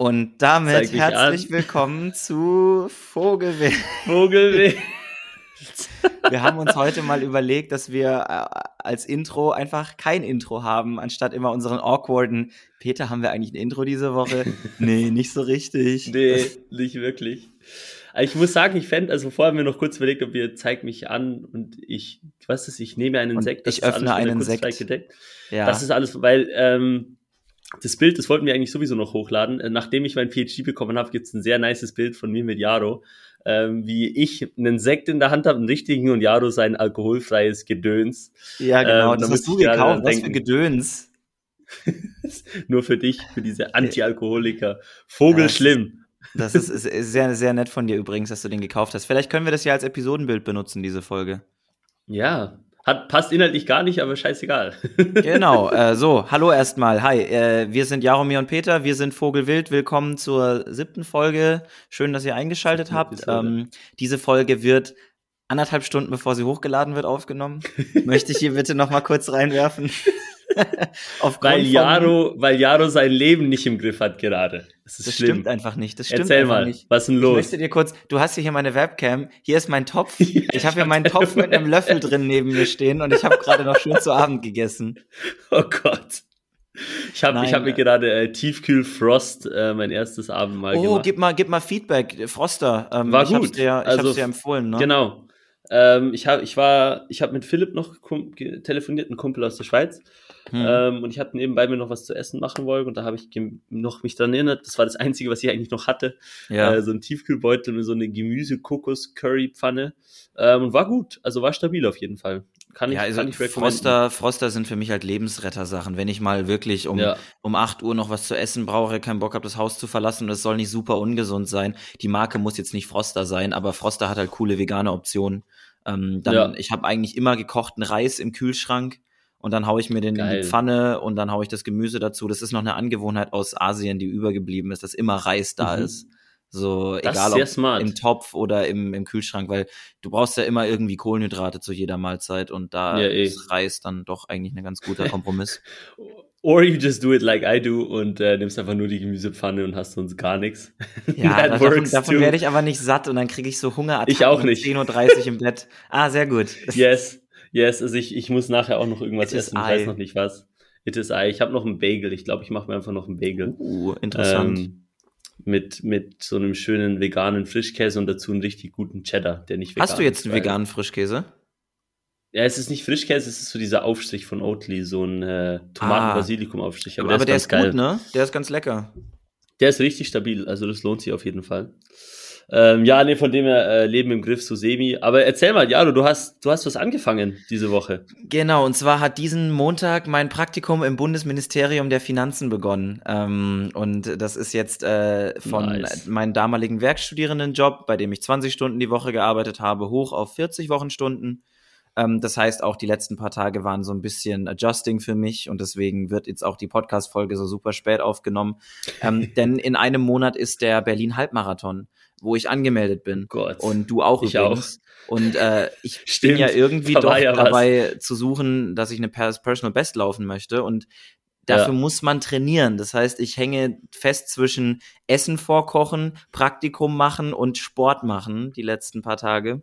Und damit herzlich an. willkommen zu Vogelwild. Vogelwild. Wir haben uns heute mal überlegt, dass wir äh, als Intro einfach kein Intro haben, anstatt immer unseren awkwarden Peter, haben wir eigentlich ein Intro diese Woche? nee, nicht so richtig. Nee, nicht wirklich. Ich muss sagen, ich fände, also vorher haben wir noch kurz überlegt, ob wir zeig mich an und ich, was ist, ich nehme einen Sekt. Ich öffne einen Sekt. Gedeckt. Ja. Das ist alles, weil ähm, das Bild, das wollten wir eigentlich sowieso noch hochladen. Äh, nachdem ich mein PhD bekommen habe, gibt es ein sehr nices Bild von mir mit Jaro, ähm, wie ich einen Sekt in der Hand habe, einen richtigen und Jaro sein alkoholfreies Gedöns. Ja, genau, ähm, das hast du gekauft, was für Gedöns. Nur für dich, für diese Anti-Alkoholiker. Vogelschlimm. Das ist, ist sehr, sehr nett von dir übrigens, dass du den gekauft hast. Vielleicht können wir das ja als Episodenbild benutzen, diese Folge. Ja, hat, passt inhaltlich gar nicht, aber scheißegal. genau, äh, so, hallo erstmal. Hi, äh, wir sind Jaromir und Peter, wir sind Vogelwild. Willkommen zur siebten Folge. Schön, dass ihr eingeschaltet habt. Ähm, diese Folge wird anderthalb Stunden bevor sie hochgeladen wird aufgenommen. Möchte ich hier bitte noch mal kurz reinwerfen. Weil Jaro, weil Jaro sein Leben nicht im Griff hat gerade. Das, das stimmt einfach nicht. Das stimmt Erzähl mal, nicht. was ist denn los? Ich möchte dir kurz, du hast hier meine Webcam, hier ist mein Topf. ich habe hier meinen Topf mit einem Löffel drin neben mir stehen und ich habe gerade noch schön zu Abend gegessen. Oh Gott. Ich habe hab mir gerade äh, Tiefkühl Frost äh, mein erstes Abendmahl oh, gemacht. Oh, gib mal, gib mal Feedback, Froster. Ähm, War ich gut. Dir, ich also, hab's dir empfohlen, ne? Genau. Ähm, ich habe, ich war, ich habe mit Philipp noch telefoniert, ein Kumpel aus der Schweiz. Hm. Ähm, und ich hatte nebenbei mir noch was zu essen machen wollen und da habe ich noch mich daran erinnert, das war das Einzige, was ich eigentlich noch hatte. Ja. Äh, so ein Tiefkühlbeutel mit so eine Gemüse-Kokos-Curry-Pfanne. Ähm, und war gut, also war stabil auf jeden Fall. Kann ich, ja, also kann ich Froster, Froster sind für mich halt Lebensretter-Sachen. Wenn ich mal wirklich um, ja. um 8 Uhr noch was zu essen brauche, keinen Bock habe, das Haus zu verlassen und es soll nicht super ungesund sein. Die Marke muss jetzt nicht Froster sein, aber Froster hat halt coole vegane Optionen. Ähm, dann, ja. ich habe eigentlich immer gekochten Reis im Kühlschrank und dann haue ich mir den Geil. in die Pfanne und dann haue ich das Gemüse dazu. Das ist noch eine Angewohnheit aus Asien, die übergeblieben ist, dass immer Reis da mhm. ist. So, das egal ob smart. im Topf oder im, im Kühlschrank, weil du brauchst ja immer irgendwie Kohlenhydrate zu jeder Mahlzeit und da ja, eh. ist Reis dann doch eigentlich ein ganz guter Kompromiss. Or you just do it like I do und äh, nimmst einfach nur die Gemüsepfanne und hast sonst gar nichts. Ja, davon, davon werde ich aber nicht satt und dann kriege ich so Hunger. Ich auch nicht. 10.30 Uhr im Bett. Ah, sehr gut. Yes. Yes, also ich, ich muss nachher auch noch irgendwas essen. Ich weiß noch nicht was. It is I. Ich habe noch einen Bagel. Ich glaube, ich mache mir einfach noch einen Bagel. Uh, interessant. Ähm, mit, mit so einem schönen veganen Frischkäse und dazu einen richtig guten Cheddar, der nicht vegan ist. Hast du jetzt einen veganen Frischkäse? Ja, es ist nicht Frischkäse, es ist so dieser Aufstrich von Oatly, so ein äh, Tomaten-Basilikum-Aufstrich. Aber, aber, der, ist, der ist gut, ne? Der ist ganz lecker. Der ist richtig stabil, also das lohnt sich auf jeden Fall. Ähm, ja, nee, von dem her äh, Leben im Griff, so semi. Aber erzähl mal, Jaro, du hast, du hast was angefangen diese Woche. Genau, und zwar hat diesen Montag mein Praktikum im Bundesministerium der Finanzen begonnen. Ähm, und das ist jetzt äh, von nice. meinem damaligen Werkstudierendenjob, bei dem ich 20 Stunden die Woche gearbeitet habe, hoch auf 40 Wochenstunden. Ähm, das heißt, auch die letzten paar Tage waren so ein bisschen adjusting für mich und deswegen wird jetzt auch die Podcast-Folge so super spät aufgenommen. Ähm, denn in einem Monat ist der Berlin Halbmarathon wo ich angemeldet bin. Gott. Und du auch ich übrigens. Auch. Und äh, ich Stimmt, bin ja irgendwie doch ja dabei zu suchen, dass ich eine Personal Best laufen möchte. Und dafür ja. muss man trainieren. Das heißt, ich hänge fest zwischen Essen vorkochen, Praktikum machen und Sport machen die letzten paar Tage.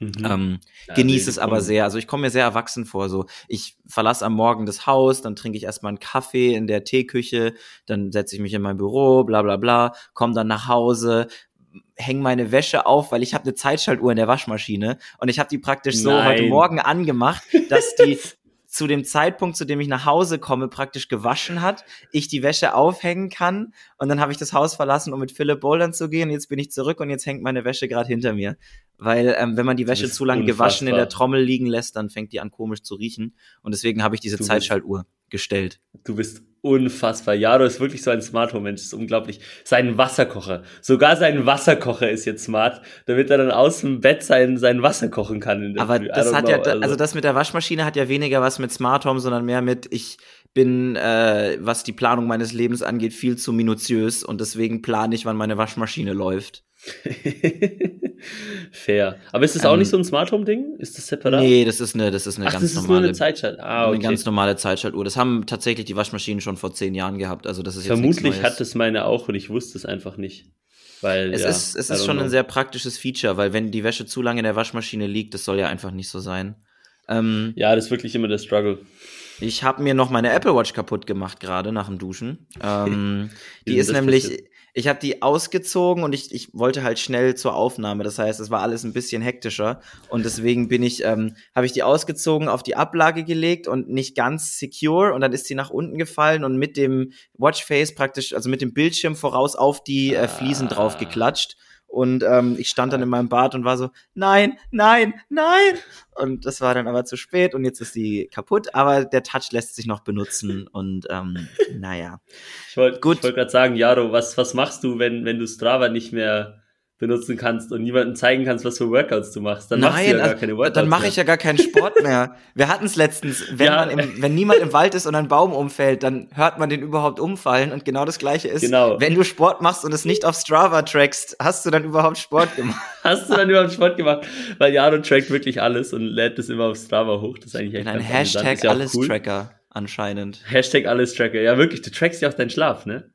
Mhm. Ähm, ja, genieße es aber sehr. Also ich komme mir sehr erwachsen vor. So, ich verlasse am Morgen das Haus, dann trinke ich erstmal einen Kaffee in der Teeküche, dann setze ich mich in mein Büro, bla bla bla, komme dann nach Hause, hänge meine Wäsche auf, weil ich habe eine Zeitschaltuhr in der Waschmaschine und ich habe die praktisch so Nein. heute Morgen angemacht, dass die zu dem Zeitpunkt, zu dem ich nach Hause komme, praktisch gewaschen hat, ich die Wäsche aufhängen kann und dann habe ich das Haus verlassen, um mit Philipp bouldern zu gehen. Jetzt bin ich zurück und jetzt hängt meine Wäsche gerade hinter mir, weil ähm, wenn man die Wäsche zu lange gewaschen in der Trommel liegen lässt, dann fängt die an komisch zu riechen und deswegen habe ich diese Zeitschaltuhr gestellt. Du bist unfassbar. Jaro ist wirklich so ein Smart Home Mensch, ist unglaublich. Sein Wasserkocher, sogar sein Wasserkocher ist jetzt smart, damit er dann aus dem Bett sein, sein Wasser kochen kann. Aber das hat know, ja, also. also das mit der Waschmaschine hat ja weniger was mit Smart Home, sondern mehr mit ich bin, äh, was die Planung meines Lebens angeht, viel zu minutiös und deswegen plane ich, wann meine Waschmaschine läuft. Fair. Aber ist das ähm, auch nicht so ein Smart Home Ding? Ist das separat? Nee, das ist eine, das ist eine Ach, ganz das ist normale. Nur eine Zeitschalt. Ah, okay. Eine ganz normale Zeitschaltuhr. Das haben tatsächlich die Waschmaschinen schon vor zehn Jahren gehabt. Also das ist Vermutlich hat das meine auch und ich wusste es einfach nicht. Weil, es ja, ist, es ist schon know. ein sehr praktisches Feature, weil wenn die Wäsche zu lange in der Waschmaschine liegt, das soll ja einfach nicht so sein. Ähm, ja, das ist wirklich immer der Struggle. Ich habe mir noch meine Apple Watch kaputt gemacht gerade nach dem Duschen. Ähm, die ist nämlich, passiert? Ich habe die ausgezogen und ich, ich wollte halt schnell zur Aufnahme. Das heißt, es war alles ein bisschen hektischer und deswegen bin ich, ähm, habe ich die ausgezogen, auf die Ablage gelegt und nicht ganz secure und dann ist sie nach unten gefallen und mit dem Watchface praktisch, also mit dem Bildschirm voraus auf die äh, Fliesen ah. drauf geklatscht. Und ähm, ich stand dann in meinem Bad und war so, nein, nein, nein. Und das war dann aber zu spät und jetzt ist die kaputt, aber der Touch lässt sich noch benutzen und ähm, naja. Ich wollte wollt gerade sagen, Jaro, was, was machst du, wenn, wenn du Strava nicht mehr benutzen kannst und niemandem zeigen kannst, was für Workouts du machst. Dann Nein, machst du ja gar keine Workouts dann mache ich ja gar keinen Sport mehr. Wir hatten es letztens, wenn, ja. man im, wenn niemand im Wald ist und ein Baum umfällt, dann hört man den überhaupt umfallen und genau das gleiche ist, genau. wenn du Sport machst und es nicht auf Strava trackst, hast du dann überhaupt Sport gemacht? hast du dann überhaupt Sport gemacht? Weil Jaro trackt wirklich alles und lädt es immer auf Strava hoch. Das ist eigentlich echt Ein Hashtag alles cool. Tracker anscheinend. Hashtag alles Tracker. Ja, wirklich, du trackst ja auch deinen Schlaf, ne?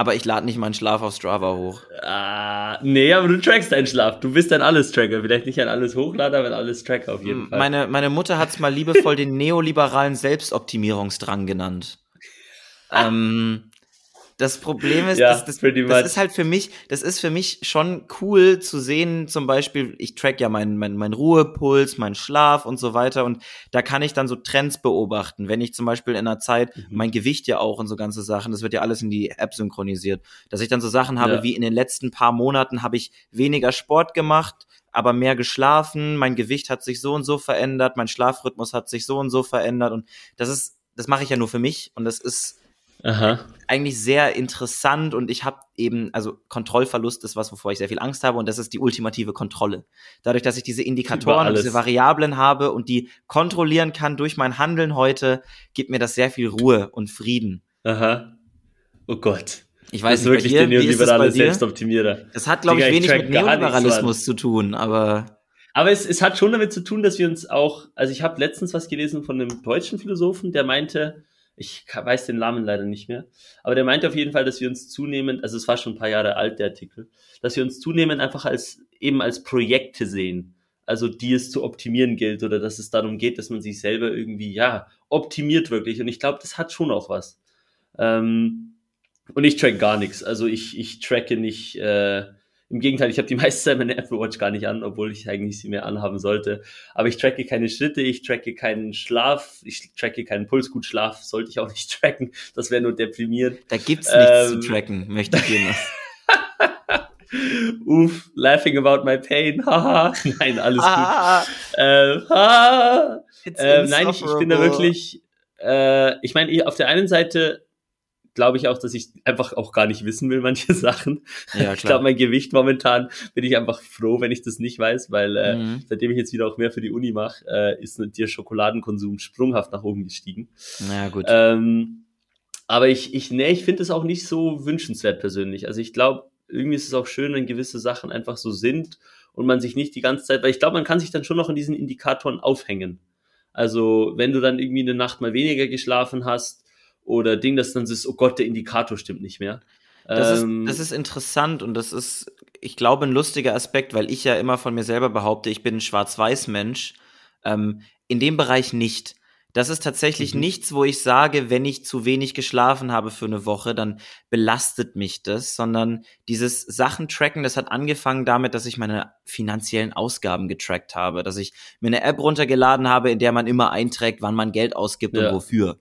Aber ich lade nicht meinen Schlaf auf Strava hoch. Ah, nee, aber du trackst deinen Schlaf. Du bist ein Alles-Tracker. Vielleicht nicht ein Alles-Hochlader, aber ein Alles-Tracker auf jeden Fall. Meine, meine Mutter hat es mal liebevoll den neoliberalen Selbstoptimierungsdrang genannt. ähm, das Problem ist, ja, das, das, das ist halt für mich, das ist für mich schon cool zu sehen, zum Beispiel, ich track ja meinen mein, mein Ruhepuls, meinen Schlaf und so weiter und da kann ich dann so Trends beobachten. Wenn ich zum Beispiel in einer Zeit, mhm. mein Gewicht ja auch und so ganze Sachen, das wird ja alles in die App synchronisiert, dass ich dann so Sachen habe, ja. wie in den letzten paar Monaten habe ich weniger Sport gemacht, aber mehr geschlafen, mein Gewicht hat sich so und so verändert, mein Schlafrhythmus hat sich so und so verändert und das ist, das mache ich ja nur für mich und das ist Aha. eigentlich sehr interessant und ich habe eben, also Kontrollverlust ist was, wovor ich sehr viel Angst habe und das ist die ultimative Kontrolle. Dadurch, dass ich diese Indikatoren und diese Variablen habe und die kontrollieren kann durch mein Handeln heute, gibt mir das sehr viel Ruhe und Frieden. Aha. Oh Gott. Ich weiß nicht, wirklich dir, der neoliberale Selbstoptimierer. Das hat, glaube ich, wenig mit Neoliberalismus zu tun, aber. Aber es, es hat schon damit zu tun, dass wir uns auch, also ich habe letztens was gelesen von einem deutschen Philosophen, der meinte, ich weiß den Namen leider nicht mehr, aber der meinte auf jeden Fall, dass wir uns zunehmend, also es war schon ein paar Jahre alt, der Artikel, dass wir uns zunehmend einfach als, eben als Projekte sehen, also die es zu optimieren gilt oder dass es darum geht, dass man sich selber irgendwie, ja, optimiert wirklich. Und ich glaube, das hat schon auch was. Ähm, und ich track gar nichts, also ich, ich tracke nicht, äh, im Gegenteil, ich habe die meiste Zeit meine Apple Watch gar nicht an, obwohl ich eigentlich sie mehr anhaben sollte. Aber ich tracke keine Schritte, ich tracke keinen Schlaf, ich tracke keinen Pulsgutschlaf, sollte ich auch nicht tracken. Das wäre nur deprimierend. Da gibt's nichts ähm, zu tracken, möchte ich dir noch. Uff, laughing about my pain. Haha. nein, alles gut. äh, ha. Äh, nein, ich, ich bin da wirklich. Äh, ich meine, auf der einen Seite glaube ich auch, dass ich einfach auch gar nicht wissen will, manche Sachen. Ja, ich glaube, mein Gewicht momentan bin ich einfach froh, wenn ich das nicht weiß, weil äh, mhm. seitdem ich jetzt wieder auch mehr für die Uni mache, äh, ist der Schokoladenkonsum sprunghaft nach oben gestiegen. Na gut. Ähm, aber ich, ich, nee, ich finde es auch nicht so wünschenswert persönlich. Also ich glaube, irgendwie ist es auch schön, wenn gewisse Sachen einfach so sind und man sich nicht die ganze Zeit, weil ich glaube, man kann sich dann schon noch in diesen Indikatoren aufhängen. Also wenn du dann irgendwie eine Nacht mal weniger geschlafen hast, oder Ding, dass dann ist, oh Gott, der Indikator stimmt nicht mehr. Das, ähm, ist, das ist interessant und das ist, ich glaube, ein lustiger Aspekt, weil ich ja immer von mir selber behaupte, ich bin ein Schwarz-Weiß-Mensch. Ähm, in dem Bereich nicht. Das ist tatsächlich mhm. nichts, wo ich sage, wenn ich zu wenig geschlafen habe für eine Woche, dann belastet mich das, sondern dieses Sachen tracken, das hat angefangen damit, dass ich meine finanziellen Ausgaben getrackt habe, dass ich mir eine App runtergeladen habe, in der man immer einträgt, wann man Geld ausgibt ja. und wofür.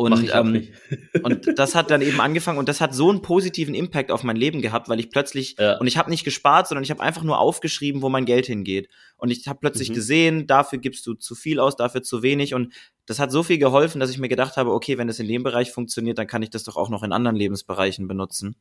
Und, ähm, und das hat dann eben angefangen und das hat so einen positiven Impact auf mein Leben gehabt, weil ich plötzlich, ja. und ich habe nicht gespart, sondern ich habe einfach nur aufgeschrieben, wo mein Geld hingeht. Und ich habe plötzlich mhm. gesehen, dafür gibst du zu viel aus, dafür zu wenig. Und das hat so viel geholfen, dass ich mir gedacht habe, okay, wenn das in dem Bereich funktioniert, dann kann ich das doch auch noch in anderen Lebensbereichen benutzen.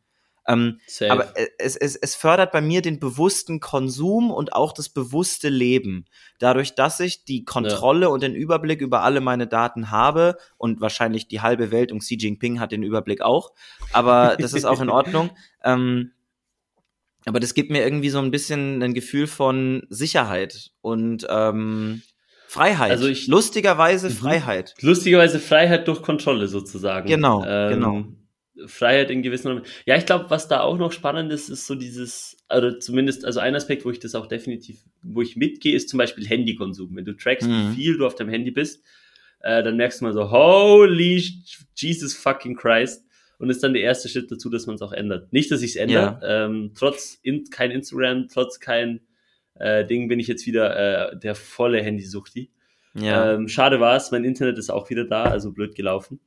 Ähm, aber es, es, es fördert bei mir den bewussten Konsum und auch das bewusste Leben. Dadurch, dass ich die Kontrolle ja. und den Überblick über alle meine Daten habe und wahrscheinlich die halbe Welt und Xi Jinping hat den Überblick auch, aber das ist auch in Ordnung. Ähm, aber das gibt mir irgendwie so ein bisschen ein Gefühl von Sicherheit und ähm, Freiheit. Also ich, lustigerweise mhm. Freiheit. Lustigerweise Freiheit durch Kontrolle sozusagen. Genau, ähm, genau. Freiheit in gewissen Ja, ich glaube, was da auch noch spannend ist, ist so dieses, also zumindest, also ein Aspekt, wo ich das auch definitiv, wo ich mitgehe, ist zum Beispiel Handykonsum. Wenn du trackst, mhm. wie viel du auf deinem Handy bist, äh, dann merkst du mal so, holy Jesus fucking Christ. Und ist dann der erste Schritt dazu, dass man es auch ändert. Nicht, dass ich es ändere. Ja. Ähm, trotz in, kein Instagram, trotz kein äh, Ding bin ich jetzt wieder äh, der volle Handysuchti. Ja. Ähm, schade war es, mein Internet ist auch wieder da, also blöd gelaufen.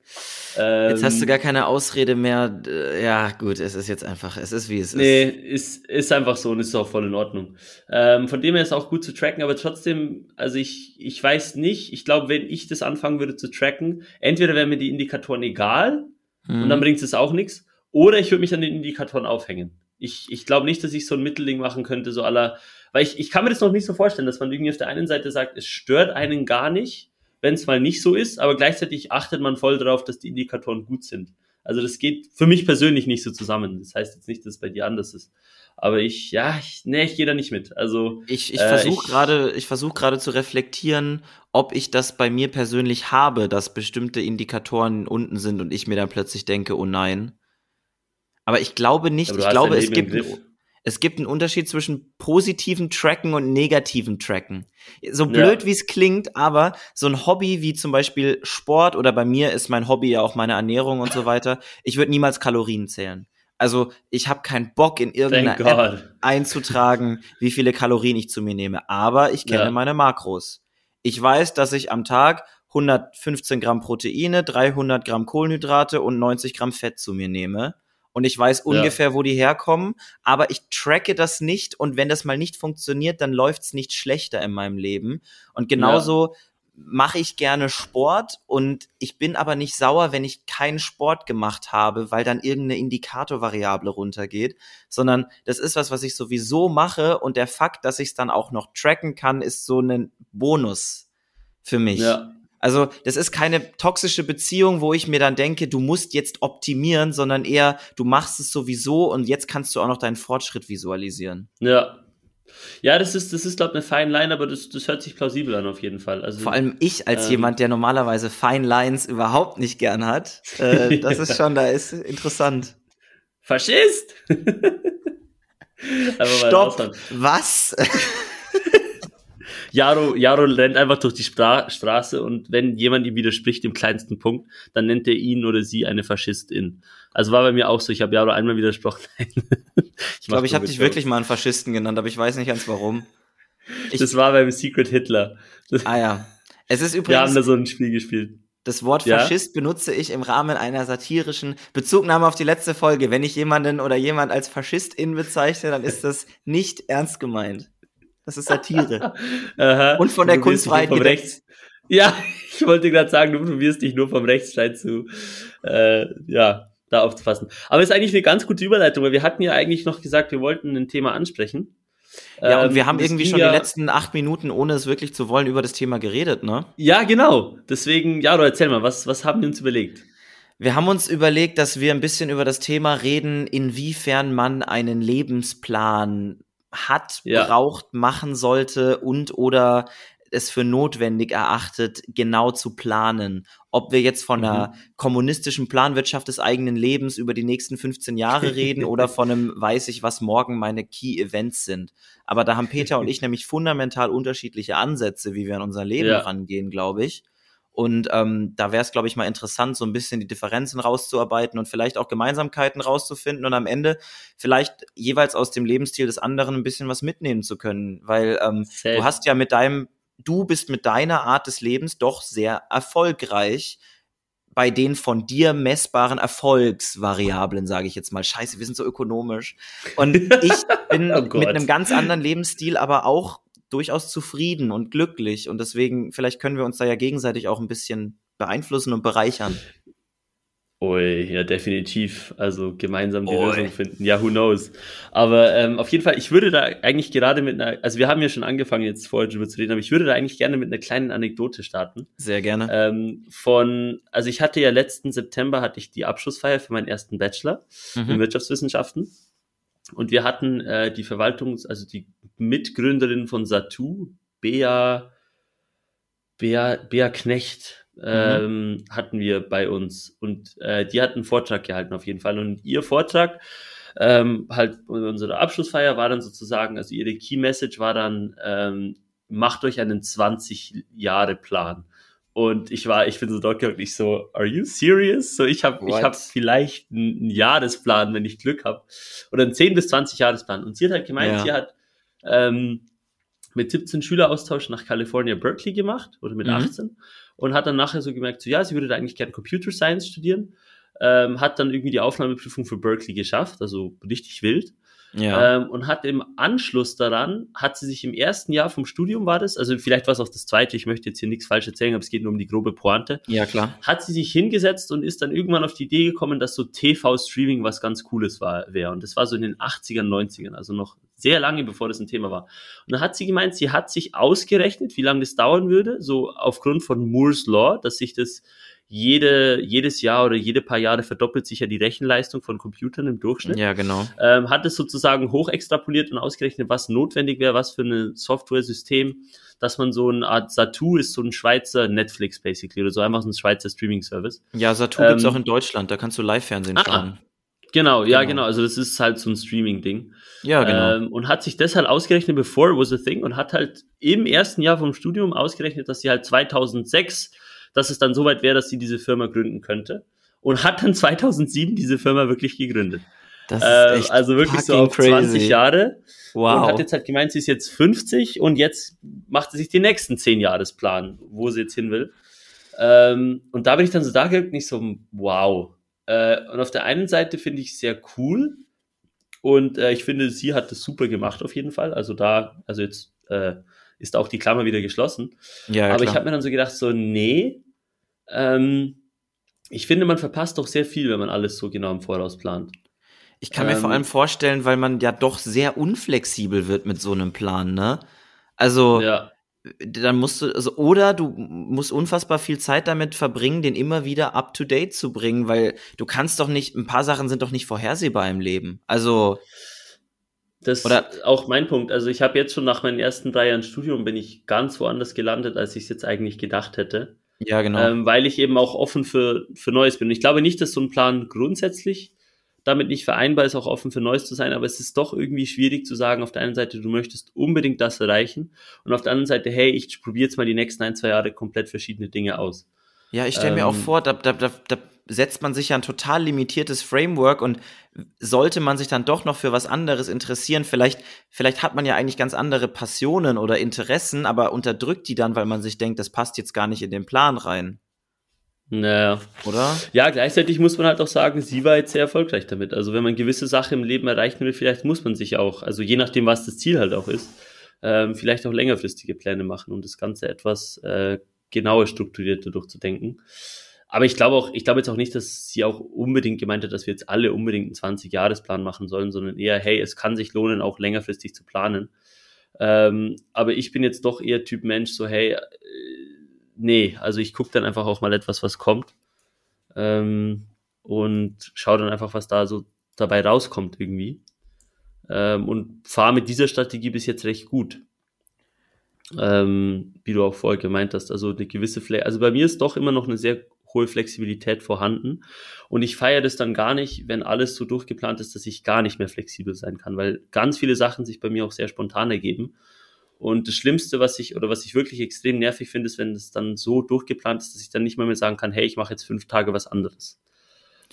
Ähm, jetzt hast du ähm, gar keine Ausrede mehr. Ja, gut, es ist jetzt einfach, es ist wie es nee, ist. Nee, ist, ist einfach so und ist auch voll in Ordnung. Ähm, von dem her ist auch gut zu tracken, aber trotzdem, also ich, ich weiß nicht, ich glaube, wenn ich das anfangen würde zu tracken, entweder wären mir die Indikatoren egal hm. und dann mhm. bringt es auch nichts, oder ich würde mich an den Indikatoren aufhängen. Ich, ich glaube nicht, dass ich so ein Mittelding machen könnte, so aller weil ich, ich kann mir das noch nicht so vorstellen, dass man irgendwie auf der einen Seite sagt, es stört einen gar nicht, wenn es mal nicht so ist, aber gleichzeitig achtet man voll darauf, dass die Indikatoren gut sind. Also das geht für mich persönlich nicht so zusammen. Das heißt jetzt nicht, dass es bei dir anders ist. Aber ich, ja, ich, nee, ich gehe da nicht mit. Also ich, ich äh, versuche gerade, ich versuche gerade zu reflektieren, ob ich das bei mir persönlich habe, dass bestimmte Indikatoren unten sind und ich mir dann plötzlich denke, oh nein. Aber ich glaube nicht. Ich glaube, es gibt, es gibt einen Unterschied zwischen positiven Tracken und negativen Tracken. So blöd ja. wie es klingt, aber so ein Hobby wie zum Beispiel Sport oder bei mir ist mein Hobby ja auch meine Ernährung und so weiter. Ich würde niemals Kalorien zählen. Also ich habe keinen Bock in irgendeiner App einzutragen, wie viele Kalorien ich zu mir nehme. Aber ich kenne ja. meine Makros. Ich weiß, dass ich am Tag 115 Gramm Proteine, 300 Gramm Kohlenhydrate und 90 Gramm Fett zu mir nehme und ich weiß ungefähr, ja. wo die herkommen, aber ich tracke das nicht und wenn das mal nicht funktioniert, dann läuft's nicht schlechter in meinem Leben. Und genauso ja. mache ich gerne Sport und ich bin aber nicht sauer, wenn ich keinen Sport gemacht habe, weil dann irgendeine Indikatorvariable runtergeht, sondern das ist was, was ich sowieso mache und der Fakt, dass ich es dann auch noch tracken kann, ist so ein Bonus für mich. Ja. Also das ist keine toxische Beziehung, wo ich mir dann denke, du musst jetzt optimieren, sondern eher, du machst es sowieso und jetzt kannst du auch noch deinen Fortschritt visualisieren. Ja. Ja, das ist, das ist, glaube ich, eine Fine Line, aber das, das hört sich plausibel an auf jeden Fall. Also, Vor allem ich als ähm, jemand, der normalerweise Fine Lines überhaupt nicht gern hat. Äh, das ist schon, da ist interessant. Faschist! Stopp! Was? Jaro, Jaro rennt einfach durch die Stra Straße und wenn jemand ihm widerspricht im kleinsten Punkt, dann nennt er ihn oder sie eine Faschistin. Also war bei mir auch so, ich habe Jaro einmal widersprochen. ich glaube, ich habe dich wirklich mal einen Faschisten genannt, aber ich weiß nicht ganz warum. Ich, das war beim Secret Hitler. ah ja. Es ist übrigens. Wir haben da so ein Spiel gespielt. Das Wort Faschist ja? benutze ich im Rahmen einer satirischen Bezugnahme auf die letzte Folge. Wenn ich jemanden oder jemand als Faschistin bezeichne, dann ist das nicht ernst gemeint. Das ist Satire. Und von der Kunstfreiheit rechts. Ja, ich wollte gerade sagen, du probierst dich nur vom Rechtsstreit zu, äh, ja, da aufzufassen. Aber es ist eigentlich eine ganz gute Überleitung, weil wir hatten ja eigentlich noch gesagt, wir wollten ein Thema ansprechen. Ja, und wir ähm, haben irgendwie schon ja, die letzten acht Minuten, ohne es wirklich zu wollen, über das Thema geredet, ne? Ja, genau. Deswegen, ja, du erzähl mal, was, was haben wir uns überlegt? Wir haben uns überlegt, dass wir ein bisschen über das Thema reden, inwiefern man einen Lebensplan hat, ja. braucht, machen sollte und oder es für notwendig erachtet, genau zu planen. Ob wir jetzt von einer mhm. kommunistischen Planwirtschaft des eigenen Lebens über die nächsten 15 Jahre reden oder von einem weiß ich, was morgen meine Key Events sind. Aber da haben Peter und ich nämlich fundamental unterschiedliche Ansätze, wie wir an unser Leben ja. rangehen, glaube ich. Und ähm, da wäre es, glaube ich, mal interessant, so ein bisschen die Differenzen rauszuarbeiten und vielleicht auch Gemeinsamkeiten rauszufinden und am Ende vielleicht jeweils aus dem Lebensstil des anderen ein bisschen was mitnehmen zu können. Weil ähm, du hast ja mit deinem, du bist mit deiner Art des Lebens doch sehr erfolgreich bei den von dir messbaren Erfolgsvariablen, sage ich jetzt mal. Scheiße, wir sind so ökonomisch. Und ich bin oh mit einem ganz anderen Lebensstil, aber auch durchaus zufrieden und glücklich. Und deswegen, vielleicht können wir uns da ja gegenseitig auch ein bisschen beeinflussen und bereichern. Ui, ja, definitiv. Also gemeinsam die Ui. Lösung finden. Ja, who knows. Aber ähm, auf jeden Fall, ich würde da eigentlich gerade mit einer, also wir haben ja schon angefangen, jetzt vorher drüber zu reden, aber ich würde da eigentlich gerne mit einer kleinen Anekdote starten. Sehr gerne. Ähm, von, also ich hatte ja letzten September hatte ich die Abschlussfeier für meinen ersten Bachelor mhm. in Wirtschaftswissenschaften. Und wir hatten äh, die Verwaltungs-, also die Mitgründerin von Satu, Bea, Bea, Bea Knecht, mhm. ähm, mhm. hatten wir bei uns. Und äh, die hat einen Vortrag gehalten auf jeden Fall. Und ihr Vortrag, ähm, halt unsere Abschlussfeier war dann sozusagen, also ihre Key Message war dann, ähm, macht euch einen 20 Jahre Plan. Und ich war, ich bin so dort und ich so, are you serious? So, ich habe, ich habe vielleicht einen Jahresplan, wenn ich Glück habe, oder einen 10 bis 20 Jahresplan. Und sie hat halt gemeint, ja. sie hat ähm, mit 17 Schüleraustausch nach California Berkeley gemacht oder mit mhm. 18 und hat dann nachher so gemerkt, so ja, sie würde da eigentlich gerne Computer Science studieren, ähm, hat dann irgendwie die Aufnahmeprüfung für Berkeley geschafft, also richtig wild ja. Ähm, und hat im Anschluss daran, hat sie sich im ersten Jahr vom Studium war das, also vielleicht war es auch das zweite, ich möchte jetzt hier nichts falsch erzählen, aber es geht nur um die grobe Pointe. Ja, klar. Hat sie sich hingesetzt und ist dann irgendwann auf die Idee gekommen, dass so TV-Streaming was ganz Cooles war, wäre. Und das war so in den 80ern, 90ern, also noch sehr lange bevor das ein Thema war. Und dann hat sie gemeint, sie hat sich ausgerechnet, wie lange das dauern würde, so aufgrund von Moore's Law, dass sich das jede, jedes Jahr oder jede paar Jahre verdoppelt sich ja die Rechenleistung von Computern im Durchschnitt. Ja, genau. Ähm, hat es sozusagen hoch extrapoliert und ausgerechnet, was notwendig wäre, was für ein Software-System, dass man so eine Art Satu ist, so ein Schweizer Netflix basically oder so einfach so ein Schweizer Streaming-Service. Ja, Satu ähm, gibt's auch in Deutschland, da kannst du Live-Fernsehen ah, schauen. Genau, ja, genau. genau. Also das ist halt so ein Streaming-Ding. Ja, genau. Ähm, und hat sich das halt ausgerechnet, before it was a thing, und hat halt im ersten Jahr vom Studium ausgerechnet, dass sie halt 2006 dass es dann soweit wäre, dass sie diese Firma gründen könnte. Und hat dann 2007 diese Firma wirklich gegründet. Das äh, ist echt also wirklich so auf crazy. 20 Jahre. Wow. Und hat jetzt halt gemeint, sie ist jetzt 50 und jetzt macht sie sich den nächsten 10 Jahresplan, wo sie jetzt hin will. Ähm, und da bin ich dann so da geguckt, nicht so, wow. Äh, und auf der einen Seite finde ich sehr cool und äh, ich finde, sie hat das super gemacht auf jeden Fall. Also da, also jetzt äh, ist auch die Klammer wieder geschlossen. Ja, ja Aber klar. ich habe mir dann so gedacht, so, nee, ähm, ich finde, man verpasst doch sehr viel, wenn man alles so genau im Voraus plant. Ich kann ähm, mir vor ähm, allem vorstellen, weil man ja doch sehr unflexibel wird mit so einem Plan, ne? Also, ja. dann musst du, also, oder du musst unfassbar viel Zeit damit verbringen, den immer wieder up to date zu bringen, weil du kannst doch nicht, ein paar Sachen sind doch nicht vorhersehbar im Leben. Also, das ist auch mein Punkt. Also ich habe jetzt schon nach meinen ersten drei Jahren Studium bin ich ganz woanders gelandet, als ich es jetzt eigentlich gedacht hätte. Ja, genau. Ähm, weil ich eben auch offen für, für Neues bin. Und ich glaube nicht, dass so ein Plan grundsätzlich damit nicht vereinbar ist, auch offen für Neues zu sein, aber es ist doch irgendwie schwierig zu sagen, auf der einen Seite, du möchtest unbedingt das erreichen und auf der anderen Seite, hey, ich probiere jetzt mal die nächsten ein, zwei Jahre komplett verschiedene Dinge aus. Ja, ich stelle ähm, mir auch ähm, vor, da, da, da, da setzt man sich ja ein total limitiertes Framework und sollte man sich dann doch noch für was anderes interessieren, vielleicht, vielleicht hat man ja eigentlich ganz andere Passionen oder Interessen, aber unterdrückt die dann, weil man sich denkt, das passt jetzt gar nicht in den Plan rein. Naja. Oder? Ja, gleichzeitig muss man halt auch sagen, sie war jetzt sehr erfolgreich damit. Also wenn man gewisse Sachen im Leben erreichen will, vielleicht muss man sich auch, also je nachdem, was das Ziel halt auch ist, ähm, vielleicht auch längerfristige Pläne machen, um das Ganze etwas äh, genauer strukturierter durchzudenken. Aber ich glaube auch, ich glaube jetzt auch nicht, dass sie auch unbedingt gemeint hat, dass wir jetzt alle unbedingt einen 20-Jahres-Plan machen sollen, sondern eher, hey, es kann sich lohnen, auch längerfristig zu planen. Ähm, aber ich bin jetzt doch eher Typ Mensch, so, hey, äh, nee, also ich gucke dann einfach auch mal etwas, was kommt. Ähm, und schaue dann einfach, was da so dabei rauskommt irgendwie. Ähm, und fahre mit dieser Strategie bis jetzt recht gut ähm, wie du auch vorher gemeint hast, also eine gewisse Fle also bei mir ist doch immer noch eine sehr hohe Flexibilität vorhanden. Und ich feiere das dann gar nicht, wenn alles so durchgeplant ist, dass ich gar nicht mehr flexibel sein kann, weil ganz viele Sachen sich bei mir auch sehr spontan ergeben. Und das Schlimmste, was ich oder was ich wirklich extrem nervig finde, ist, wenn es dann so durchgeplant ist, dass ich dann nicht mal mehr sagen kann, hey, ich mache jetzt fünf Tage was anderes.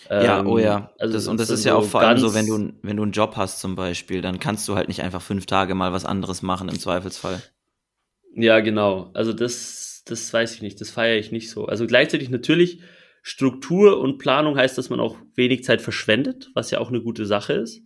Ja, ähm, oh ja. Also das, und das ist ja auch vor allem so, wenn du, wenn du einen Job hast zum Beispiel, dann kannst du halt nicht einfach fünf Tage mal was anderes machen im Zweifelsfall. Ja, genau. Also das, das weiß ich nicht, das feiere ich nicht so. Also gleichzeitig natürlich, Struktur und Planung heißt, dass man auch wenig Zeit verschwendet, was ja auch eine gute Sache ist.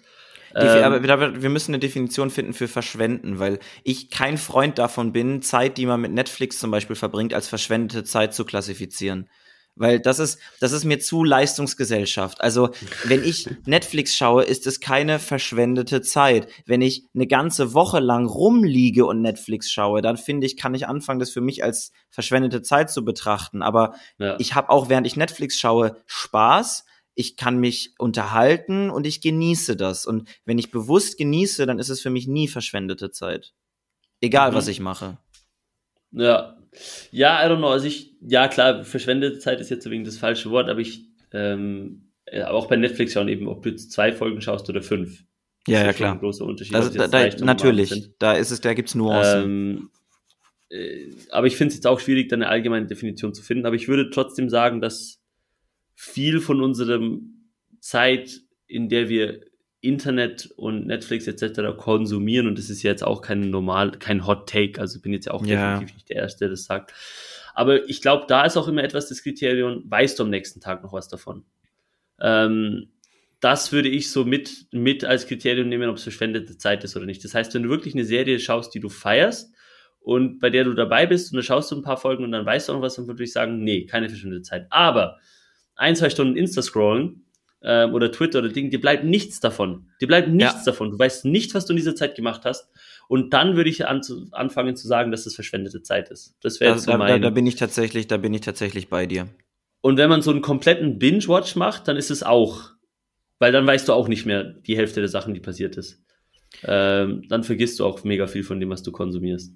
Ähm, aber wir müssen eine Definition finden für verschwenden, weil ich kein Freund davon bin, Zeit, die man mit Netflix zum Beispiel verbringt, als verschwendete Zeit zu klassifizieren. Weil das ist, das ist mir zu Leistungsgesellschaft. Also, wenn ich Netflix schaue, ist es keine verschwendete Zeit. Wenn ich eine ganze Woche lang rumliege und Netflix schaue, dann finde ich, kann ich anfangen, das für mich als verschwendete Zeit zu betrachten. Aber ja. ich habe auch, während ich Netflix schaue, Spaß. ich kann mich unterhalten und ich genieße das. Und wenn ich bewusst genieße, dann ist es für mich nie verschwendete Zeit. Egal, mhm. was ich mache. Ja. Ja, I don't know. Also ich, ja klar, verschwendete Zeit ist jetzt wegen das falsche Wort, aber ich, ähm, auch bei Netflix schauen eben, ob du jetzt zwei Folgen schaust oder fünf. Ja, ja, klar. Ein großer Unterschied. Also, da, da, natürlich, da ist es, da gibt's Nuancen. Ähm, äh, aber ich finde es jetzt auch schwierig, da eine allgemeine Definition zu finden. Aber ich würde trotzdem sagen, dass viel von unserem Zeit, in der wir Internet und Netflix etc. konsumieren, und das ist jetzt auch kein normal, kein Hot Take, also ich bin jetzt auch ja. definitiv nicht der Erste, der das sagt. Aber ich glaube, da ist auch immer etwas das Kriterium, weißt du am nächsten Tag noch was davon? Ähm, das würde ich so mit, mit als Kriterium nehmen, ob es verschwendete Zeit ist oder nicht. Das heißt, wenn du wirklich eine Serie schaust, die du feierst und bei der du dabei bist und dann schaust du ein paar Folgen und dann weißt du noch was, dann würde ich sagen, nee, keine verschwendete Zeit. Aber ein, zwei Stunden Insta-Scrollen ähm, oder Twitter oder Ding, dir bleibt nichts davon. Dir bleibt nichts ja. davon. Du weißt nicht, was du in dieser Zeit gemacht hast. Und dann würde ich an, anfangen zu sagen, dass es verschwendete Zeit ist. Das wäre jetzt so mein. Da, da bin ich tatsächlich, da bin ich tatsächlich bei dir. Und wenn man so einen kompletten Binge-Watch macht, dann ist es auch weil dann weißt du auch nicht mehr die Hälfte der Sachen, die passiert ist. Ähm, dann vergisst du auch mega viel von dem, was du konsumierst.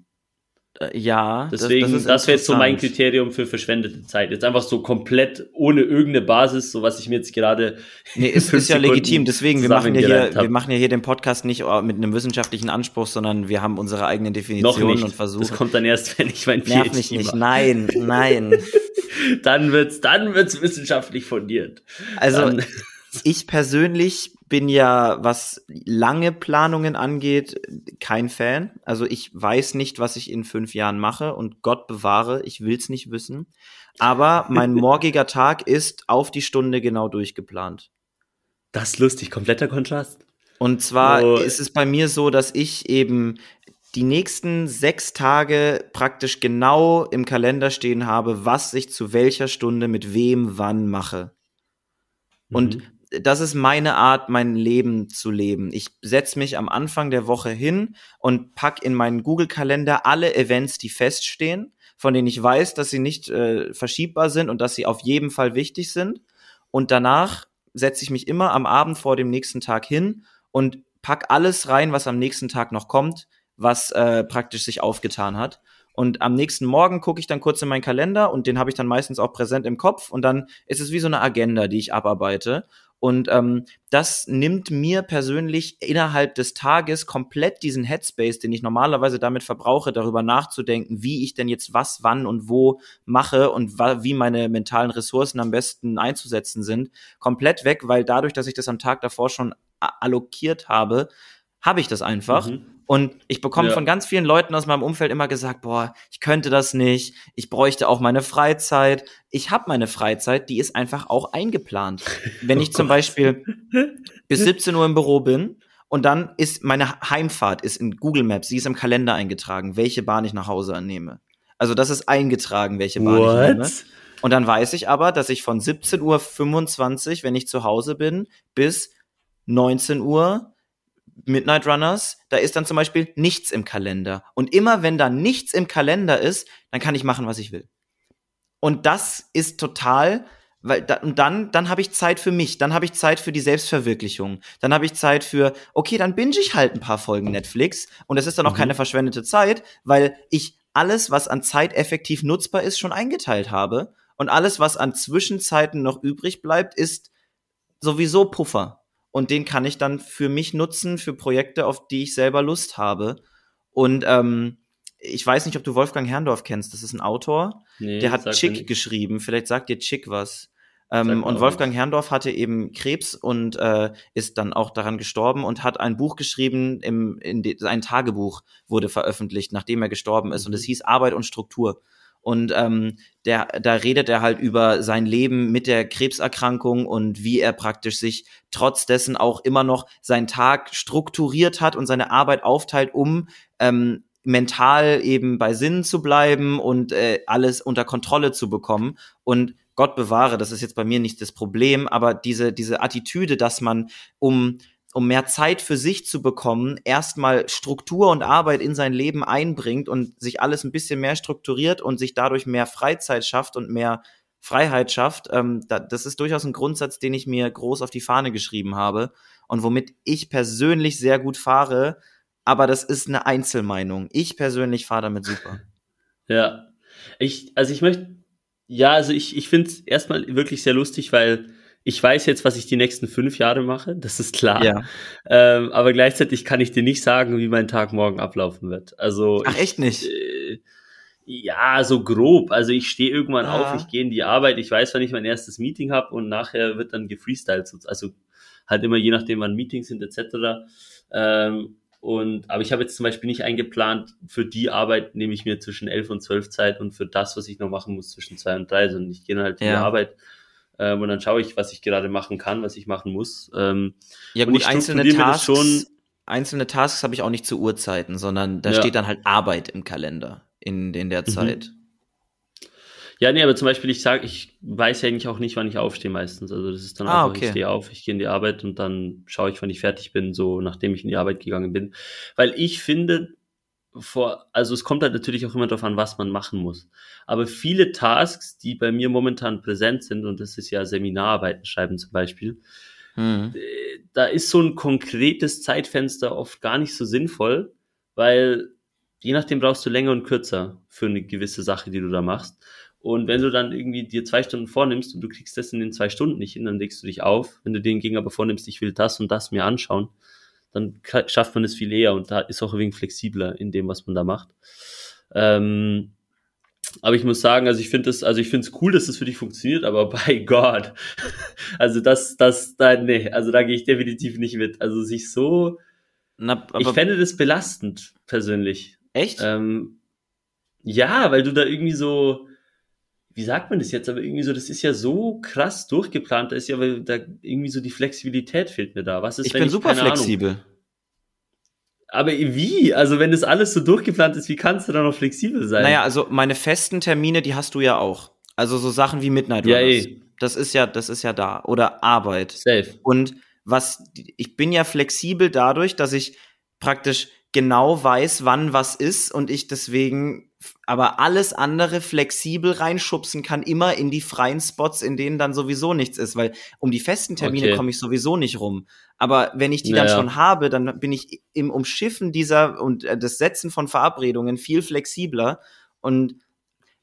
Äh, ja, deswegen, das, das, wäre jetzt so mein Kriterium für verschwendete Zeit. Jetzt einfach so komplett ohne irgendeine Basis, so was ich mir jetzt gerade. Nee, es ist ja legitim. Deswegen, wir machen ja hier, wir machen ja hier den Podcast nicht oh, mit einem wissenschaftlichen Anspruch, sondern wir haben unsere eigenen Definitionen und versuchen. Das kommt dann erst, wenn ich mein PhD Nerv mich nicht. Nein, nein. dann wird's, dann wird's wissenschaftlich fundiert. Also. Dann ich persönlich bin ja, was lange Planungen angeht, kein Fan. Also ich weiß nicht, was ich in fünf Jahren mache und Gott bewahre, ich will's nicht wissen. Aber mein morgiger Tag ist auf die Stunde genau durchgeplant. Das ist lustig, kompletter Kontrast. Und zwar oh. ist es bei mir so, dass ich eben die nächsten sechs Tage praktisch genau im Kalender stehen habe, was ich zu welcher Stunde mit wem wann mache. Und mhm das ist meine Art, mein Leben zu leben. Ich setze mich am Anfang der Woche hin und pack in meinen Google-Kalender alle Events, die feststehen, von denen ich weiß, dass sie nicht äh, verschiebbar sind und dass sie auf jeden Fall wichtig sind. Und danach setze ich mich immer am Abend vor dem nächsten Tag hin und pack alles rein, was am nächsten Tag noch kommt, was äh, praktisch sich aufgetan hat. Und am nächsten Morgen gucke ich dann kurz in meinen Kalender und den habe ich dann meistens auch präsent im Kopf und dann ist es wie so eine Agenda, die ich abarbeite. Und ähm, das nimmt mir persönlich innerhalb des Tages komplett diesen Headspace, den ich normalerweise damit verbrauche, darüber nachzudenken, wie ich denn jetzt was, wann und wo mache und wie meine mentalen Ressourcen am besten einzusetzen sind, komplett weg, weil dadurch, dass ich das am Tag davor schon allokiert habe, habe ich das einfach. Mhm. Und ich bekomme ja. von ganz vielen Leuten aus meinem Umfeld immer gesagt, boah, ich könnte das nicht, ich bräuchte auch meine Freizeit. Ich habe meine Freizeit, die ist einfach auch eingeplant. Wenn ich oh zum Beispiel bis 17 Uhr im Büro bin und dann ist meine Heimfahrt ist in Google Maps, sie ist im Kalender eingetragen, welche Bahn ich nach Hause annehme. Also das ist eingetragen, welche Bahn What? ich nehme. Und dann weiß ich aber, dass ich von 17.25 Uhr, wenn ich zu Hause bin, bis 19 Uhr Midnight Runners, da ist dann zum Beispiel nichts im Kalender. Und immer wenn da nichts im Kalender ist, dann kann ich machen, was ich will. Und das ist total, weil da, und dann, dann habe ich Zeit für mich, dann habe ich Zeit für die Selbstverwirklichung, dann habe ich Zeit für, okay, dann binge ich halt ein paar Folgen Netflix und es ist dann auch mhm. keine verschwendete Zeit, weil ich alles, was an Zeit effektiv nutzbar ist, schon eingeteilt habe und alles, was an Zwischenzeiten noch übrig bleibt, ist sowieso Puffer und den kann ich dann für mich nutzen, für Projekte, auf die ich selber Lust habe. Und ähm, ich weiß nicht, ob du Wolfgang Herrndorf kennst. Das ist ein Autor, nee, der hat Chick geschrieben. Vielleicht sagt dir Chick was. Ähm, und Wolfgang Herrndorf hatte eben Krebs und äh, ist dann auch daran gestorben und hat ein Buch geschrieben, im, in de, sein Tagebuch wurde veröffentlicht, nachdem er gestorben ist. Mhm. Und es hieß Arbeit und Struktur. Und ähm, der, da redet er halt über sein Leben mit der Krebserkrankung und wie er praktisch sich trotz dessen auch immer noch seinen Tag strukturiert hat und seine Arbeit aufteilt, um ähm, mental eben bei Sinnen zu bleiben und äh, alles unter Kontrolle zu bekommen. Und Gott bewahre, das ist jetzt bei mir nicht das Problem, aber diese, diese Attitüde, dass man um um mehr Zeit für sich zu bekommen, erstmal Struktur und Arbeit in sein Leben einbringt und sich alles ein bisschen mehr strukturiert und sich dadurch mehr Freizeit schafft und mehr Freiheit schafft. Ähm, da, das ist durchaus ein Grundsatz, den ich mir groß auf die Fahne geschrieben habe und womit ich persönlich sehr gut fahre. Aber das ist eine Einzelmeinung. Ich persönlich fahre damit super. Ja, ich, also ich möchte, ja, also ich, ich finde es erstmal wirklich sehr lustig, weil ich weiß jetzt, was ich die nächsten fünf Jahre mache, das ist klar. Ja. Ähm, aber gleichzeitig kann ich dir nicht sagen, wie mein Tag morgen ablaufen wird. Also Ach, echt nicht? Äh, ja, so grob. Also ich stehe irgendwann ah. auf, ich gehe in die Arbeit, ich weiß, wann ich mein erstes Meeting habe und nachher wird dann gefreestylt. Also halt immer je nachdem, wann Meetings sind etc. Ähm, und, aber ich habe jetzt zum Beispiel nicht eingeplant, für die Arbeit nehme ich mir zwischen elf und zwölf Zeit und für das, was ich noch machen muss, zwischen zwei und drei, sondern ich gehe dann halt in die Arbeit ähm, und dann schaue ich, was ich gerade machen kann, was ich machen muss. Ähm, ja gut, einzelne Tasks, schon, einzelne Tasks habe ich auch nicht zu Uhrzeiten, sondern da ja. steht dann halt Arbeit im Kalender in, in der mhm. Zeit. Ja, nee, aber zum Beispiel, ich sage, ich weiß ja eigentlich auch nicht, wann ich aufstehe meistens. Also das ist dann ah, einfach, okay. ich stehe auf, ich gehe in die Arbeit und dann schaue ich, wann ich fertig bin, so nachdem ich in die Arbeit gegangen bin. Weil ich finde, vor, also es kommt halt natürlich auch immer darauf an, was man machen muss. Aber viele Tasks, die bei mir momentan präsent sind, und das ist ja Seminararbeiten schreiben zum Beispiel, mhm. Äh, da ist so ein konkretes Zeitfenster oft gar nicht so sinnvoll, weil je nachdem brauchst du länger und kürzer für eine gewisse Sache, die du da machst. Und wenn du dann irgendwie dir zwei Stunden vornimmst und du kriegst das in den zwei Stunden nicht hin, dann legst du dich auf. Wenn du den Gegner aber vornimmst, ich will das und das mir anschauen, dann schafft man es viel eher und da ist auch ein wenig flexibler in dem, was man da macht. Ähm, aber ich muss sagen, also ich finde es, also ich finde es cool, dass das für dich funktioniert, aber bei Gott, also das, das, da, nee, also da gehe ich definitiv nicht mit. Also sich so, Na, ich fände das belastend persönlich. Echt? Ähm, ja, weil du da irgendwie so, wie sagt man das jetzt, aber irgendwie so, das ist ja so krass durchgeplant, da ist ja aber da irgendwie so die Flexibilität fehlt mir da. Was ist, ich bin ich, super flexibel. Ahnung, aber wie? Also wenn das alles so durchgeplant ist, wie kannst du da noch flexibel sein? Naja, also meine festen Termine, die hast du ja auch. Also so Sachen wie Midnight ja, Runners. Eh. Das ist ja, das ist ja da. Oder Arbeit. Safe. Und was, ich bin ja flexibel dadurch, dass ich praktisch genau weiß, wann was ist und ich deswegen aber alles andere flexibel reinschubsen kann, immer in die freien Spots, in denen dann sowieso nichts ist, weil um die festen Termine okay. komme ich sowieso nicht rum. Aber wenn ich die naja. dann schon habe, dann bin ich im Umschiffen dieser und äh, das Setzen von Verabredungen viel flexibler und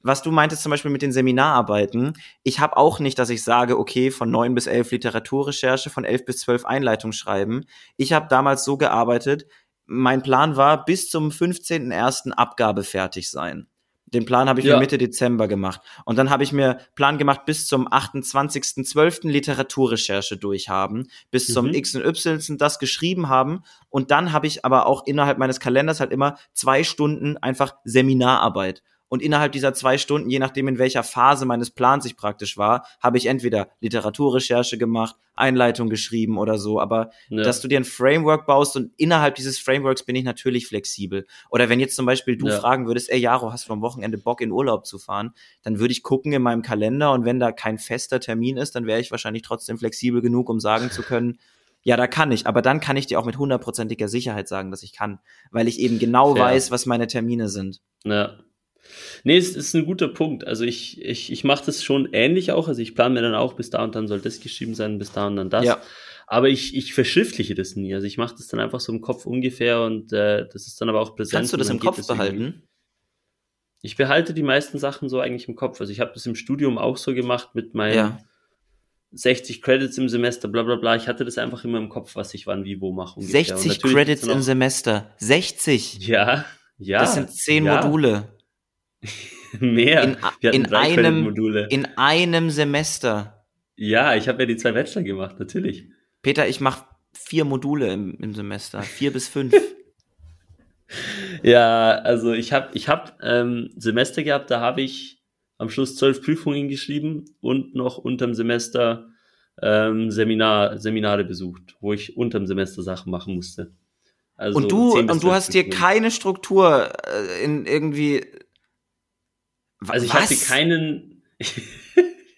was du meintest zum Beispiel mit den Seminararbeiten, ich habe auch nicht, dass ich sage, okay, von neun bis elf Literaturrecherche, von elf bis zwölf Einleitung schreiben. Ich habe damals so gearbeitet, mein Plan war, bis zum 15.01. Abgabe fertig sein. Den Plan habe ich ja. mir Mitte Dezember gemacht. Und dann habe ich mir Plan gemacht, bis zum 28.12. Literaturrecherche durchhaben, bis mhm. zum X und Y das geschrieben haben. Und dann habe ich aber auch innerhalb meines Kalenders halt immer zwei Stunden einfach Seminararbeit. Und innerhalb dieser zwei Stunden, je nachdem in welcher Phase meines Plans ich praktisch war, habe ich entweder Literaturrecherche gemacht, Einleitung geschrieben oder so. Aber ja. dass du dir ein Framework baust und innerhalb dieses Frameworks bin ich natürlich flexibel. Oder wenn jetzt zum Beispiel du ja. fragen würdest, ey Jaro, hast du am Wochenende Bock in Urlaub zu fahren? Dann würde ich gucken in meinem Kalender und wenn da kein fester Termin ist, dann wäre ich wahrscheinlich trotzdem flexibel genug, um sagen zu können, ja, da kann ich, aber dann kann ich dir auch mit hundertprozentiger Sicherheit sagen, dass ich kann, weil ich eben genau ja. weiß, was meine Termine sind. Ja, Nee, es ist ein guter Punkt. Also ich, ich, ich mache das schon ähnlich auch. Also ich plane mir dann auch, bis da und dann soll das geschrieben sein, bis da und dann das. Ja. Aber ich, ich verschriftliche das nie. Also ich mache das dann einfach so im Kopf ungefähr und äh, das ist dann aber auch präsent. Kannst du das im Kopf behalten? Irgendwie. Ich behalte die meisten Sachen so eigentlich im Kopf. Also ich habe das im Studium auch so gemacht mit meinen ja. 60 Credits im Semester, bla bla bla. Ich hatte das einfach immer im Kopf, was ich wann wie wo mache. 60 Credits im Semester. 60? Ja, ja. Das sind 10 ja. Module. Mehr. In, Wir in einem, Module. in einem Semester. Ja, ich habe ja die zwei Bachelor gemacht, natürlich. Peter, ich mache vier Module im, im Semester, vier bis fünf. ja, also ich habe ich hab, ähm, Semester gehabt, da habe ich am Schluss zwölf Prüfungen geschrieben und noch unterm Semester ähm, Seminar, Seminare besucht, wo ich unterm Semester Sachen machen musste. Also und du, und du hast dir keine Struktur äh, in irgendwie also ich Was? hatte keinen. Was?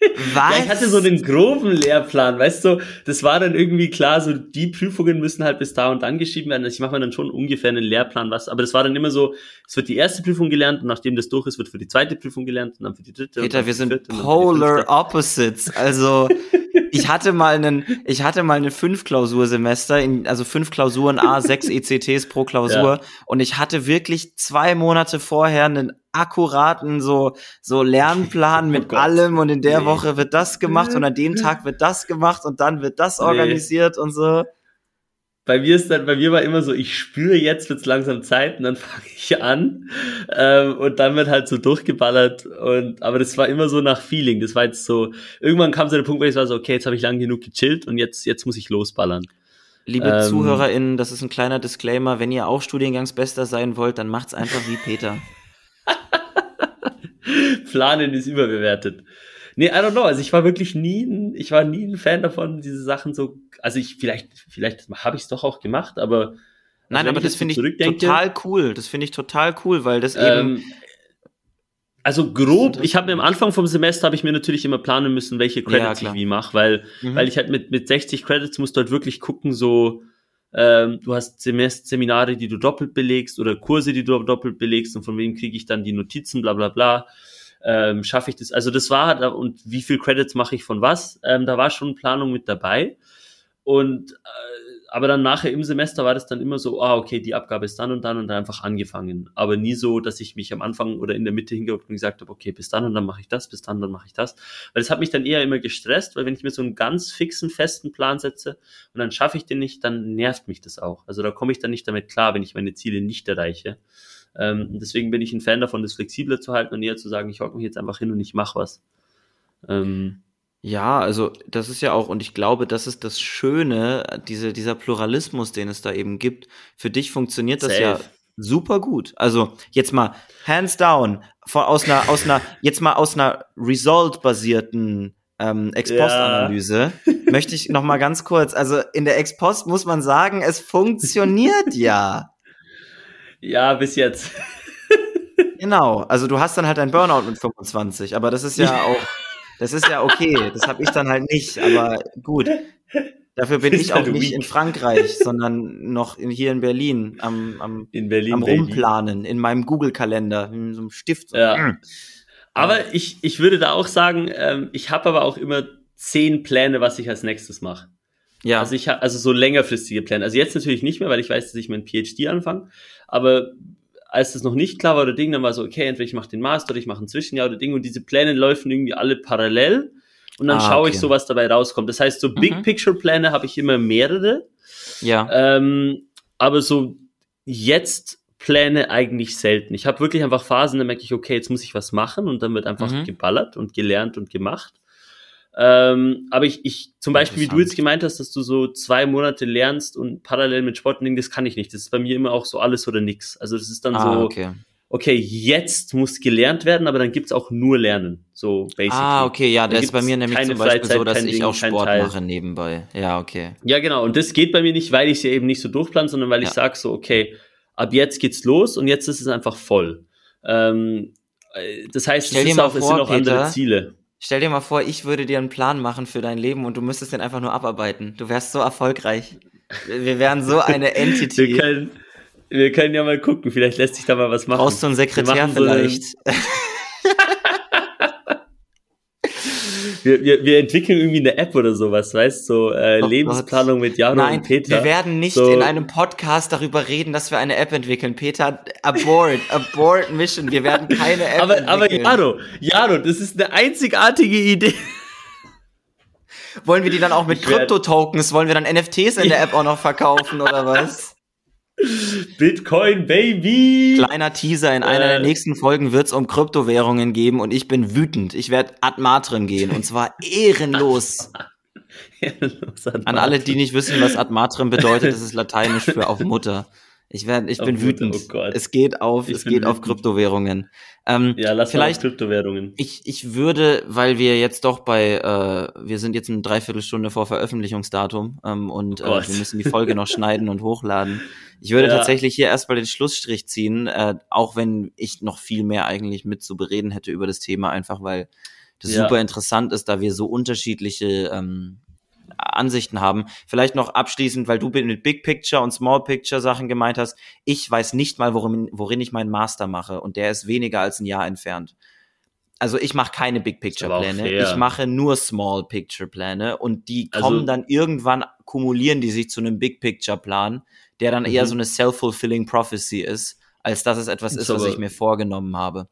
Ja, ich hatte so einen groben Lehrplan, weißt du, das war dann irgendwie klar, so die Prüfungen müssen halt bis da und dann geschrieben werden. Also ich mache mir dann schon ungefähr einen Lehrplan, was, aber das war dann immer so, es wird die erste Prüfung gelernt und nachdem das durch ist, wird für die zweite Prüfung gelernt und dann für die dritte. Peter, wir sind polar opposites. Also ich hatte mal einen, ich hatte mal eine fünf Klausursemester, in, also fünf Klausuren, A, sechs ECTs pro Klausur ja. und ich hatte wirklich zwei Monate vorher einen akkuraten so so Lernplan oh mit allem und in der nee. Woche wird das gemacht und an dem Tag wird das gemacht und dann wird das organisiert nee. und so. Bei mir ist dann, bei mir war immer so, ich spüre jetzt wird's langsam Zeit und dann fange ich an ähm, und dann wird halt so durchgeballert und aber das war immer so nach Feeling. Das war jetzt so, irgendwann kam so der Punkt, wo ich war so, okay, jetzt habe ich lang genug gechillt und jetzt jetzt muss ich losballern. Liebe ähm, ZuhörerInnen, das ist ein kleiner Disclaimer. Wenn ihr auch Studiengangsbester sein wollt, dann macht's einfach wie Peter. Planen ist überbewertet. Nee, I don't know. Also ich war wirklich nie, ein, ich war nie ein Fan davon, diese Sachen so. Also ich vielleicht, vielleicht habe ich es doch auch gemacht, aber also Nein, aber das finde ich total cool. Das finde ich total cool, weil das ähm, eben. Also grob, ich habe mir am Anfang vom Semester habe ich mir natürlich immer planen müssen, welche Credits ja, ich wie mache, weil, mhm. weil ich halt mit, mit 60 Credits musst du halt wirklich gucken, so, ähm, du hast Semester Seminare, die du doppelt belegst oder Kurse, die du doppelt belegst und von wem kriege ich dann die Notizen, bla bla bla. Ähm, schaffe ich das? Also das war und wie viel Credits mache ich von was? Ähm, da war schon Planung mit dabei. Und äh, aber dann nachher im Semester war das dann immer so, ah, okay, die Abgabe ist dann und dann und dann einfach angefangen. Aber nie so, dass ich mich am Anfang oder in der Mitte hingeguckt und gesagt habe, okay, bis dann und dann mache ich das, bis dann, dann mache ich das. Weil das hat mich dann eher immer gestresst, weil wenn ich mir so einen ganz fixen, festen Plan setze und dann schaffe ich den nicht, dann nervt mich das auch. Also da komme ich dann nicht damit klar, wenn ich meine Ziele nicht erreiche. Ähm, deswegen bin ich ein Fan davon, das flexibler zu halten und eher zu sagen, ich hocke mich jetzt einfach hin und ich mache was. Ähm, ja, also das ist ja auch, und ich glaube, das ist das Schöne, diese, dieser Pluralismus, den es da eben gibt. Für dich funktioniert das Safe. ja super gut. Also jetzt mal hands down, von, aus einer, aus einer, jetzt mal aus einer Result-basierten ähm, Ex-Post-Analyse ja. möchte ich noch mal ganz kurz, also in der Ex-Post muss man sagen, es funktioniert ja. Ja, bis jetzt. genau, also du hast dann halt ein Burnout mit 25, aber das ist ja auch das ist ja okay, das habe ich dann halt nicht, aber gut. Dafür bin ich auch nicht in Frankreich, sondern noch in, hier in Berlin am, am, in Berlin, am Rumplanen, in meinem Google-Kalender, in so einem Stift. Ja. Mm. Aber ich, ich würde da auch sagen, ähm, ich habe aber auch immer zehn Pläne, was ich als nächstes mache. Ja. Also ich habe also so längerfristige Pläne. Also jetzt natürlich nicht mehr, weil ich weiß, dass ich mein PhD anfange. Aber als das noch nicht klar war oder Ding, dann war so, okay, entweder ich mache den Master oder ich mache ein Zwischenjahr oder Ding und diese Pläne laufen irgendwie alle parallel und dann ah, schaue okay. ich so, was dabei rauskommt. Das heißt, so Big mhm. Picture Pläne habe ich immer mehrere. Ja. Ähm, aber so jetzt Pläne eigentlich selten. Ich habe wirklich einfach Phasen, da merke ich, okay, jetzt muss ich was machen und dann wird einfach mhm. geballert und gelernt und gemacht. Ähm, aber ich, ich, zum Beispiel, wie du jetzt gemeint hast, dass du so zwei Monate lernst und parallel mit Sport das kann ich nicht. Das ist bei mir immer auch so alles oder nix. Also das ist dann ah, so, okay. okay, jetzt muss gelernt werden, aber dann gibt's auch nur Lernen. So basically. Ah, okay, ja, das ist bei mir nämlich zum Beispiel Freizeit, so, dass ich Ding, auch Sport mache nebenbei. Ja, okay. Ja, genau. Und das geht bei mir nicht, weil ich sie eben nicht so durchplan, sondern weil ja. ich sage so, okay, ab jetzt geht's los und jetzt ist es einfach voll. Ähm, äh, das heißt, es, ist auch, vor, es sind auch Peter, andere Ziele. Stell dir mal vor, ich würde dir einen Plan machen für dein Leben und du müsstest den einfach nur abarbeiten. Du wärst so erfolgreich. Wir wären so eine Entity. wir, können, wir können ja mal gucken, vielleicht lässt sich da mal was machen. Brauchst du einen Sekretär vielleicht? So wir, wir, wir entwickeln irgendwie eine App oder sowas, weißt du, so äh, oh Lebensplanung Gott. mit Jaro Nein, und Peter. Wir werden nicht so. in einem Podcast darüber reden, dass wir eine App entwickeln. Peter, abort, abort Mission. Wir werden keine App aber, entwickeln. Aber Jaro, Jaro, das ist eine einzigartige Idee. Wollen wir die dann auch mit Krypto-Tokens, wollen wir dann NFTs in der App auch noch verkaufen oder was? Bitcoin Baby! Kleiner Teaser, in einer äh. der nächsten Folgen wird es um Kryptowährungen geben und ich bin wütend. Ich werde ad matrim gehen und zwar ehrenlos. ehrenlos An alle, die nicht wissen, was ad matrim bedeutet, das ist lateinisch für auf Mutter. Ich werde, ich bin oh, wütend. Oh es geht auf, ich es geht wütend. auf Kryptowährungen. Ähm, ja, lass vielleicht Kryptowährungen. Ich, ich würde, weil wir jetzt doch bei, äh, wir sind jetzt eine Dreiviertelstunde vor Veröffentlichungsdatum ähm, und oh äh, wir müssen die Folge noch schneiden und hochladen. Ich würde ja. tatsächlich hier erstmal den Schlussstrich ziehen, äh, auch wenn ich noch viel mehr eigentlich mit zu bereden hätte über das Thema, einfach weil das ja. super interessant ist, da wir so unterschiedliche ähm, Ansichten haben. Vielleicht noch abschließend, weil du mit Big Picture und Small Picture Sachen gemeint hast. Ich weiß nicht mal, worin, worin ich meinen Master mache und der ist weniger als ein Jahr entfernt. Also ich mache keine Big Picture Pläne, ich mache nur Small Picture Pläne und die also kommen also, dann irgendwann kumulieren die sich zu einem Big Picture Plan, der dann eher mhm. so eine self-fulfilling prophecy ist, als dass es etwas ist, was ich mir vorgenommen habe.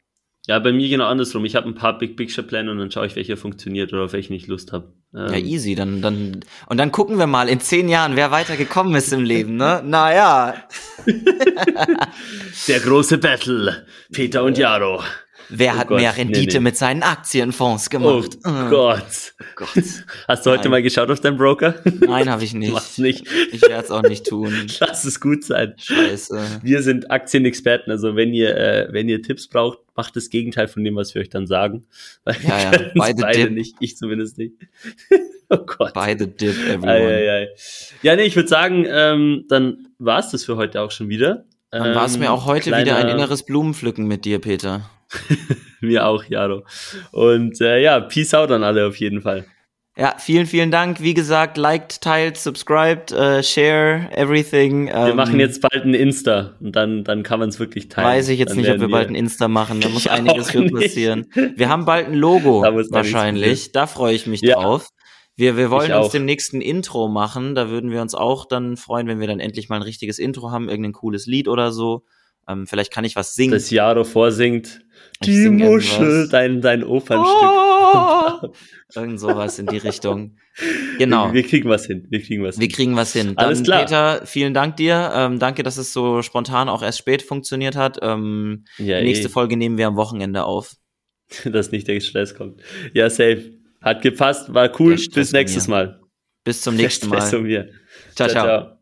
Ja, bei mir genau andersrum. Ich habe ein paar Big Picture Pläne und dann schaue ich, welcher funktioniert oder auf welchen ich Lust habe. Ähm. Ja, easy. Dann, dann, und dann gucken wir mal in zehn Jahren, wer weitergekommen ist im Leben, ne? Naja. Der große Battle. Peter und Jaro. Wer oh hat Gott, mehr Rendite nee, nee. mit seinen Aktienfonds gemacht? Oh mhm. Gott. Gott. Hast du heute Nein. mal geschaut auf deinen Broker? Nein, habe ich nicht. Mach's nicht. Ich werde es auch nicht tun. Lass es gut sein. Scheiße. Wir sind Aktienexperten, also wenn ihr, äh, wenn ihr Tipps braucht, macht das Gegenteil von dem, was wir euch dann sagen. Weil ja, ja. Beide, beide nicht, ich zumindest nicht. oh Gott. Beide Dip, everyone. Ei, ei, ei. Ja, nee, ich würde sagen, ähm, dann war's das für heute auch schon wieder. Dann war es mir auch heute kleiner... wieder ein inneres Blumenpflücken mit dir, Peter. Mir auch, Jaro. Und äh, ja, Peace out an alle auf jeden Fall. Ja, vielen, vielen Dank. Wie gesagt, liked, teilt, subscribed, uh, share, everything. Wir ähm, machen jetzt bald ein Insta und dann, dann kann man es wirklich teilen. Weiß ich jetzt dann nicht, ob wir bald ein Insta machen. Da muss einiges für passieren. Wir haben bald ein Logo wahrscheinlich. Da freue ich mich ja. drauf. Wir, wir wollen uns dem nächsten Intro machen. Da würden wir uns auch dann freuen, wenn wir dann endlich mal ein richtiges Intro haben, irgendein cooles Lied oder so. Ähm, vielleicht kann ich was singen. Das Jaro vorsingt. Die Muschel, dein, dein Opernstück. Oh, irgend sowas in die Richtung. Genau. Wir, kriegen was hin. Wir kriegen was hin. Wir kriegen was hin. Dann, Alles klar. Peter, vielen Dank dir. Ähm, danke, dass es so spontan auch erst spät funktioniert hat. Ähm, ja, die nächste ey. Folge nehmen wir am Wochenende auf. Dass nicht der Stress kommt. Ja, safe. Hat gepasst, war cool. Bis nächstes Mal. Bis zum nächsten Mal. Ciao, ciao. ciao.